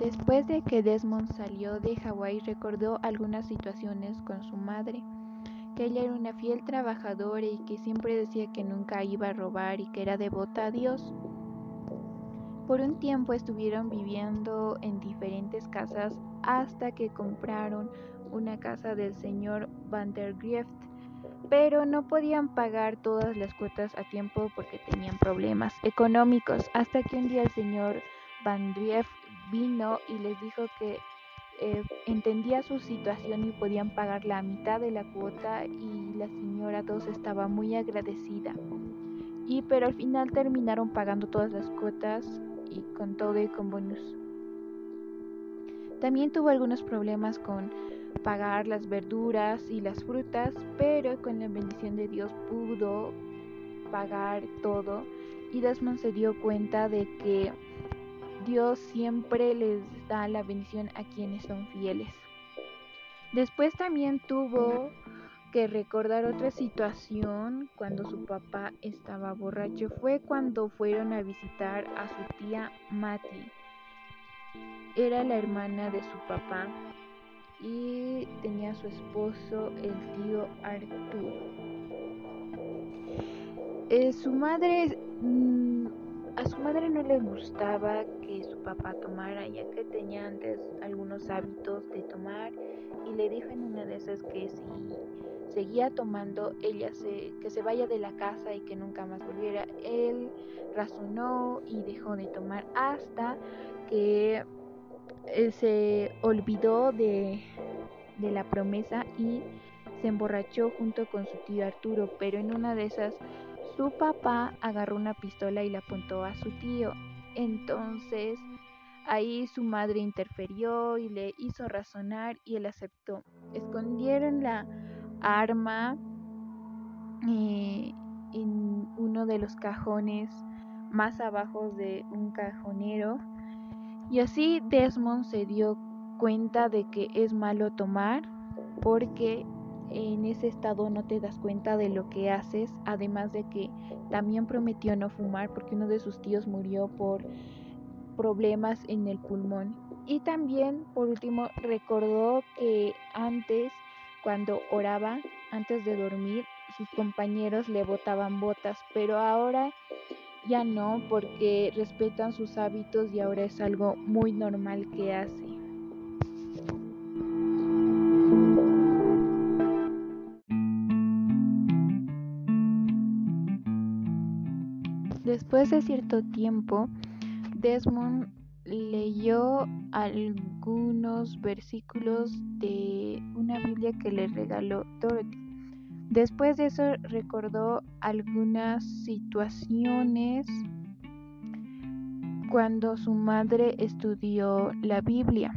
Después de que Desmond salió de Hawái, recordó algunas situaciones con su madre, que ella era una fiel trabajadora y que siempre decía que nunca iba a robar y que era devota a Dios. Por un tiempo estuvieron viviendo en diferentes casas hasta que compraron una casa del señor Van der Grieft, pero no podían pagar todas las cuotas a tiempo porque tenían problemas económicos, hasta que un día el señor Van vino y les dijo que eh, entendía su situación y podían pagar la mitad de la cuota y la señora Dos estaba muy agradecida. Y pero al final terminaron pagando todas las cuotas y con todo y con bonus. También tuvo algunos problemas con pagar las verduras y las frutas, pero con la bendición de Dios pudo pagar todo y Desmond se dio cuenta de que Dios siempre les da la bendición a quienes son fieles. Después también tuvo que recordar otra situación cuando su papá estaba borracho. Fue cuando fueron a visitar a su tía Mati. Era la hermana de su papá y tenía su esposo, el tío Arturo. Eh, su madre mm, a madre no le gustaba que su papá tomara, ya que tenía antes algunos hábitos de tomar y le dijo en una de esas que si seguía tomando, ella se, que se vaya de la casa y que nunca más volviera. Él razonó y dejó de tomar hasta que eh, se olvidó de, de la promesa y se emborrachó junto con su tío Arturo, pero en una de esas su papá agarró una pistola y la apuntó a su tío. Entonces ahí su madre interfirió y le hizo razonar y él aceptó. Escondieron la arma eh, en uno de los cajones más abajo de un cajonero y así Desmond se dio cuenta de que es malo tomar porque en ese estado no te das cuenta de lo que haces, además de que también prometió no fumar porque uno de sus tíos murió por problemas en el pulmón. Y también, por último, recordó que antes, cuando oraba, antes de dormir, sus compañeros le botaban botas, pero ahora ya no porque respetan sus hábitos y ahora es algo muy normal que hace. Después de cierto tiempo, Desmond leyó algunos versículos de una Biblia que le regaló Dorothy. Después de eso recordó algunas situaciones cuando su madre estudió la Biblia.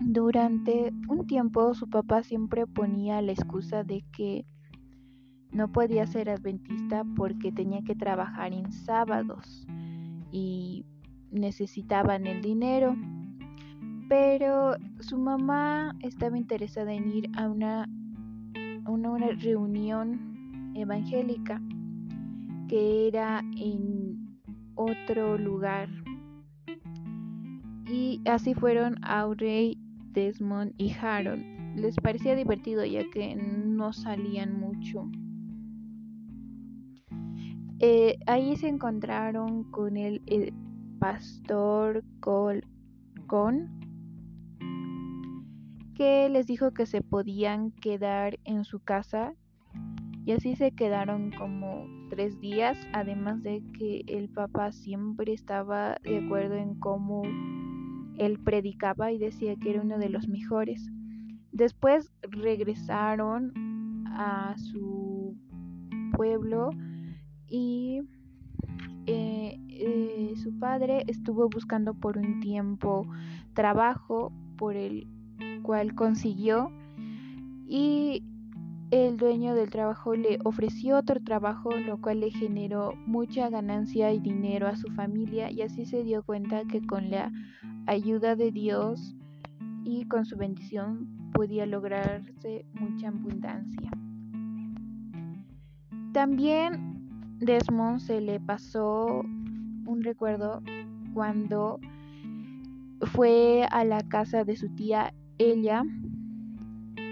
Durante un tiempo su papá siempre ponía la excusa de que no podía ser adventista porque tenía que trabajar en sábados y necesitaban el dinero. Pero su mamá estaba interesada en ir a una, una, reunión evangélica que era en otro lugar. Y así fueron Audrey, Desmond y Harold. Les parecía divertido ya que no salían mucho. Eh, ahí se encontraron con el, pastor Colcon que les dijo que se podían quedar en su casa y así se quedaron como tres días, además de que el papá siempre estaba de acuerdo en cómo él predicaba y decía que era uno de los mejores. Después regresaron a su pueblo y eh, eh, su padre estuvo buscando por un tiempo trabajo por el cual consiguió y el dueño del trabajo le ofreció otro trabajo, lo cual le generó mucha ganancia y dinero a su familia y así se dio cuenta que con la ayuda de Dios y con su bendición podía lograrse mucha abundancia. También Desmond se le pasó un recuerdo cuando fue a la casa de su tía ella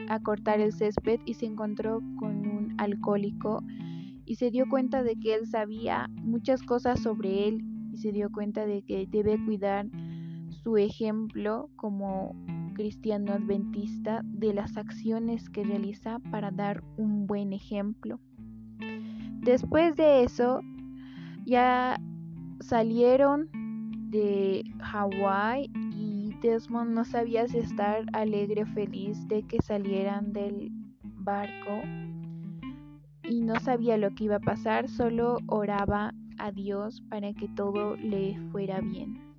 a cortar el césped y se encontró con un alcohólico y se dio cuenta de que él sabía muchas cosas sobre él y se dio cuenta de que debe cuidar su ejemplo como cristiano adventista de las acciones que realiza para dar un buen ejemplo. Después de eso, ya salieron de Hawái y Desmond no sabía si estar alegre o feliz de que salieran del barco y no sabía lo que iba a pasar, solo oraba a Dios para que todo le fuera bien.